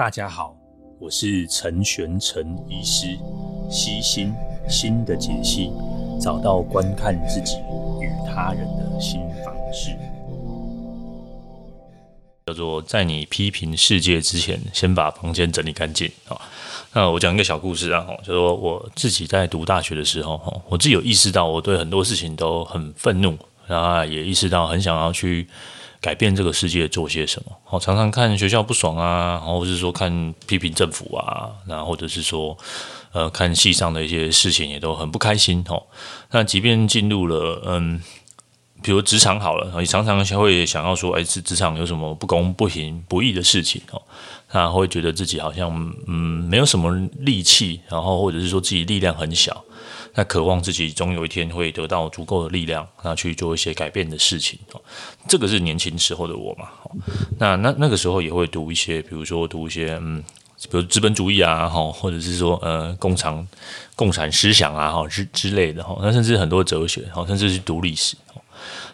大家好，我是陈玄陈医师，析心心的解析，找到观看自己与他人的新方式。叫做在你批评世界之前，先把房间整理干净啊。那我讲一个小故事啊，就说我自己在读大学的时候，我自己有意识到我对很多事情都很愤怒，然后也意识到很想要去。改变这个世界做些什么？好，常常看学校不爽啊，然后是说看批评政府啊，然后或者是说，呃，看戏上的一些事情也都很不开心哦。那即便进入了，嗯，比如职场好了，你常常会想要说，哎，职职场有什么不公不平不义的事情哦？那会觉得自己好像嗯没有什么力气，然后或者是说自己力量很小。那渴望自己总有一天会得到足够的力量，那去做一些改变的事情哦。这个是年轻时候的我嘛。那那那个时候也会读一些，比如说读一些嗯，比如资本主义啊，哈，或者是说呃，共产共产思想啊，哈之之类的哈。那甚至很多哲学，哈，甚至是读历史。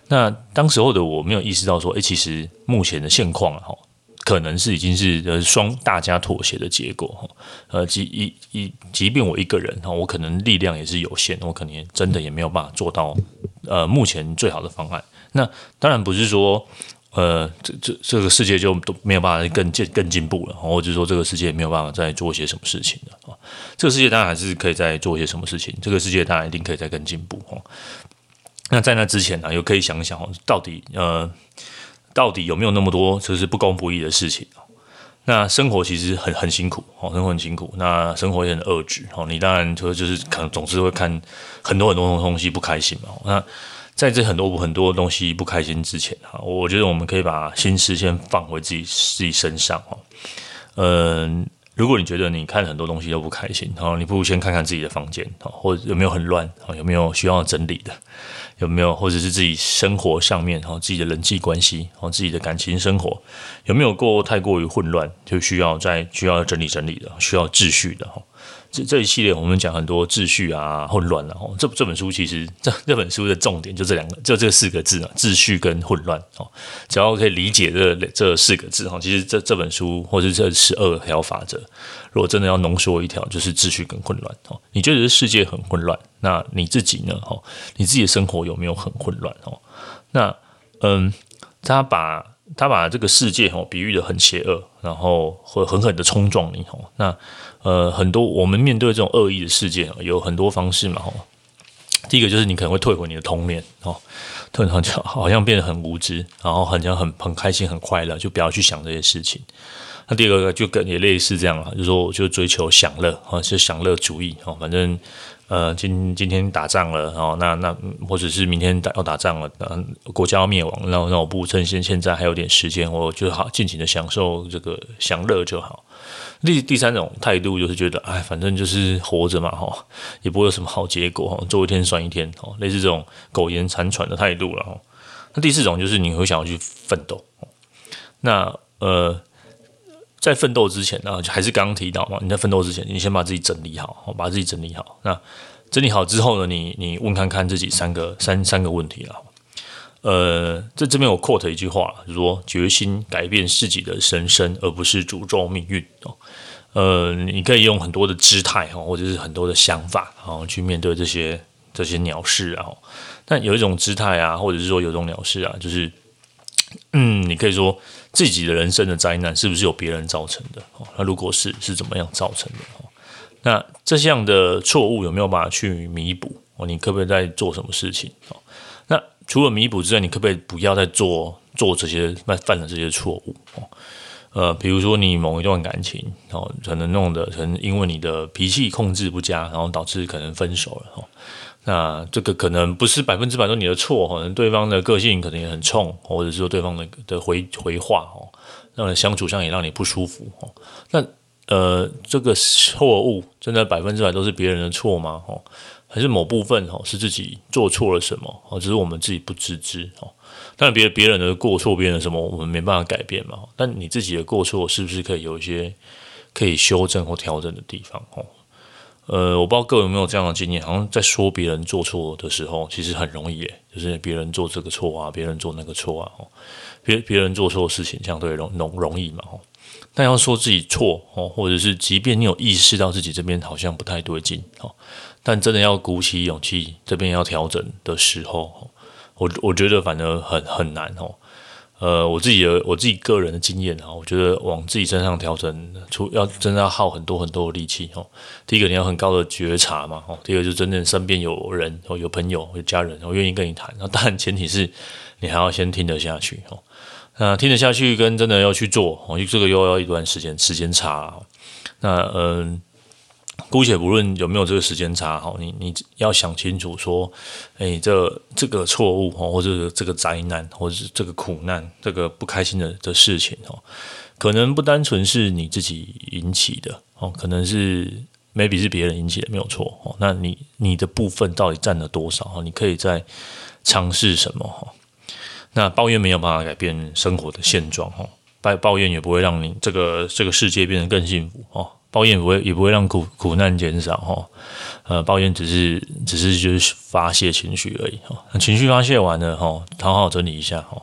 那当时候的我没有意识到说，诶，其实目前的现况哈。可能是已经是呃双大家妥协的结果哈，呃即一一即便我一个人哈，我可能力量也是有限，我可能真的也没有办法做到呃目前最好的方案。那当然不是说呃这这这个世界就都没有办法更进更进步了，或者说这个世界没有办法再做些什么事情了啊。这个世界当然还是可以再做些什么事情，这个世界当然一定可以再更进步哈。那在那之前呢，又可以想想到底呃。到底有没有那么多就是不公不义的事情？那生活其实很很辛苦哦，生活很辛苦，那生活也很恶质哦。你当然就就是可能总是会看很多很多东西不开心嘛。那在这很多很多东西不开心之前哈，我觉得我们可以把心思先放回自己自己身上哦。嗯，如果你觉得你看很多东西都不开心，好你不如先看看自己的房间好，或者有没有很乱，有没有需要整理的。有没有，或者是自己生活上面好，自己的人际关系好自己的感情生活有没有过太过于混乱，就需要再需要整理整理的，需要秩序的哈。这这一系列我们讲很多秩序啊、混乱啊。这这本书其实这这本书的重点就这两个，就这四个字啊，秩序跟混乱哦。只要可以理解这这四个字哈，其实这这本书或者这十二条法则，如果真的要浓缩一条，就是秩序跟混乱哦。你觉得世界很混乱，那你自己呢？哈，你自己的生活有没有很混乱哦？那嗯，他把他把这个世界哦比喻的很邪恶，然后会狠狠的冲撞你哦。那呃，很多我们面对这种恶意的事件有很多方式嘛，吼。第一个就是你可能会退回你的童年，哦，突然就好像变得很无知，然后好像很很开心、很快乐，就不要去想这些事情。那第二个就跟也类似这样啊，就说我就追求享乐，啊，是享乐主义，哦，反正。呃，今今天打仗了，然后那那或者是明天打要打仗了，嗯，国家要灭亡，那那我不趁现现在还有点时间，我就好尽情的享受这个享乐就好。第第三种态度就是觉得，哎，反正就是活着嘛，哈，也不会有什么好结果，哈，做一天算一天，哈，类似这种苟延残喘的态度了，哈。那第四种就是你会想要去奋斗，那呃。在奋斗之前呢，就还是刚刚提到嘛，你在奋斗之前，你先把自己整理好，把自己整理好。那整理好之后呢，你你问看看自己三个三三个问题了。呃，这这边我 quote 一句话，就是说决心改变自己的人生，而不是诅咒命运哦。呃，你可以用很多的姿态哈，或者是很多的想法，然后去面对这些这些鸟事啊。但有一种姿态啊，或者是说有一种鸟事啊，就是嗯，你可以说。自己的人生的灾难是不是由别人造成的？哦那如果是，是怎么样造成的？哦那这样的错误有没有办法去弥补？哦，你可不可以再做什么事情？哦，那除了弥补之外，你可不可以不要再做做这些犯了这些错误？哦，呃，比如说你某一段感情，哦，可能弄得可能因为你的脾气控制不佳，然后导致可能分手了。哦。那这个可能不是百分之百都你的错，可能对方的个性可能也很冲，或者是说对方的的回回话哦，让人相处上也让你不舒服哦。那呃，这个错误真的百分之百都是别人的错吗？哦，还是某部分哦是自己做错了什么哦？只是我们自己不自知哦。当然，别别人的过错，别人的什么我们没办法改变嘛。但你自己的过错是不是可以有一些可以修正或调整的地方哦？呃，我不知道各位有没有这样的经验，好像在说别人做错的时候，其实很容易耶，就是别人做这个错啊，别人做那个错啊，别别人做错事情相对容容容易嘛，但要说自己错哦，或者是即便你有意识到自己这边好像不太对劲哦，但真的要鼓起勇气，这边要调整的时候，我我觉得反而很很难哦。呃，我自己的我自己个人的经验啊，我觉得往自己身上调整，出要真的要耗很多很多的力气哦。第一个你要很高的觉察嘛，哦，第二个就真正身边有人哦，有朋友有家人，我愿意跟你谈。那当然前提是你还要先听得下去哦。那听得下去跟真的要去做哦，这个又要一段时间时间差。那嗯。姑且不论有没有这个时间差哈，你你要想清楚说，诶，这这个错误哈，或者这个灾难，或者是这个苦难，这个不开心的的事情哦，可能不单纯是你自己引起的哦，可能是 maybe 是别人引起的，没有错哦。那你你的部分到底占了多少哈？你可以在尝试什么哈？那抱怨没有办法改变生活的现状哈，抱抱怨也不会让你这个这个世界变得更幸福哦。抱怨不会，也不会让苦苦难减少哈。呃，抱怨只是只是就是发泄情绪而已哈。情绪发泄完了哈，好好整理一下哈。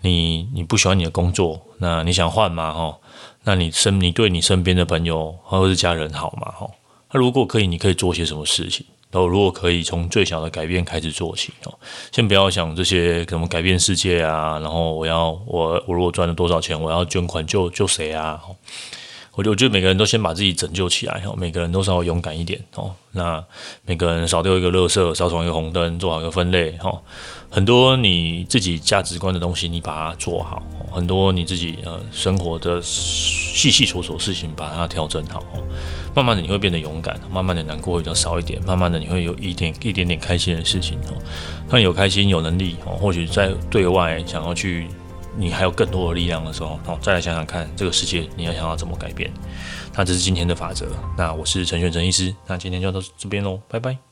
你你不喜欢你的工作，那你想换吗哈？那你身你对你身边的朋友或者是家人好吗哈？那如果可以，你可以做些什么事情？然后如果可以，从最小的改变开始做起哦。先不要想这些怎么改变世界啊，然后我要我我如果赚了多少钱，我要捐款救救谁啊？我觉得每个人都先把自己拯救起来哈，每个人都稍微勇敢一点哦。那每个人少丢一个垃圾，少闯一个红灯，做好一个分类哈。很多你自己价值观的东西，你把它做好；很多你自己呃生活的细细琐琐事情，把它调整好。慢慢的你会变得勇敢，慢慢的难过会比较少一点，慢慢的你会有一点一点点开心的事情哦。当你有开心有能力哦，或许在对外想要去。你还有更多的力量的时候，哦，再来想想看，这个世界你要想要怎么改变？那这是今天的法则。那我是陈玄陈医师，那今天就到这边喽，拜拜。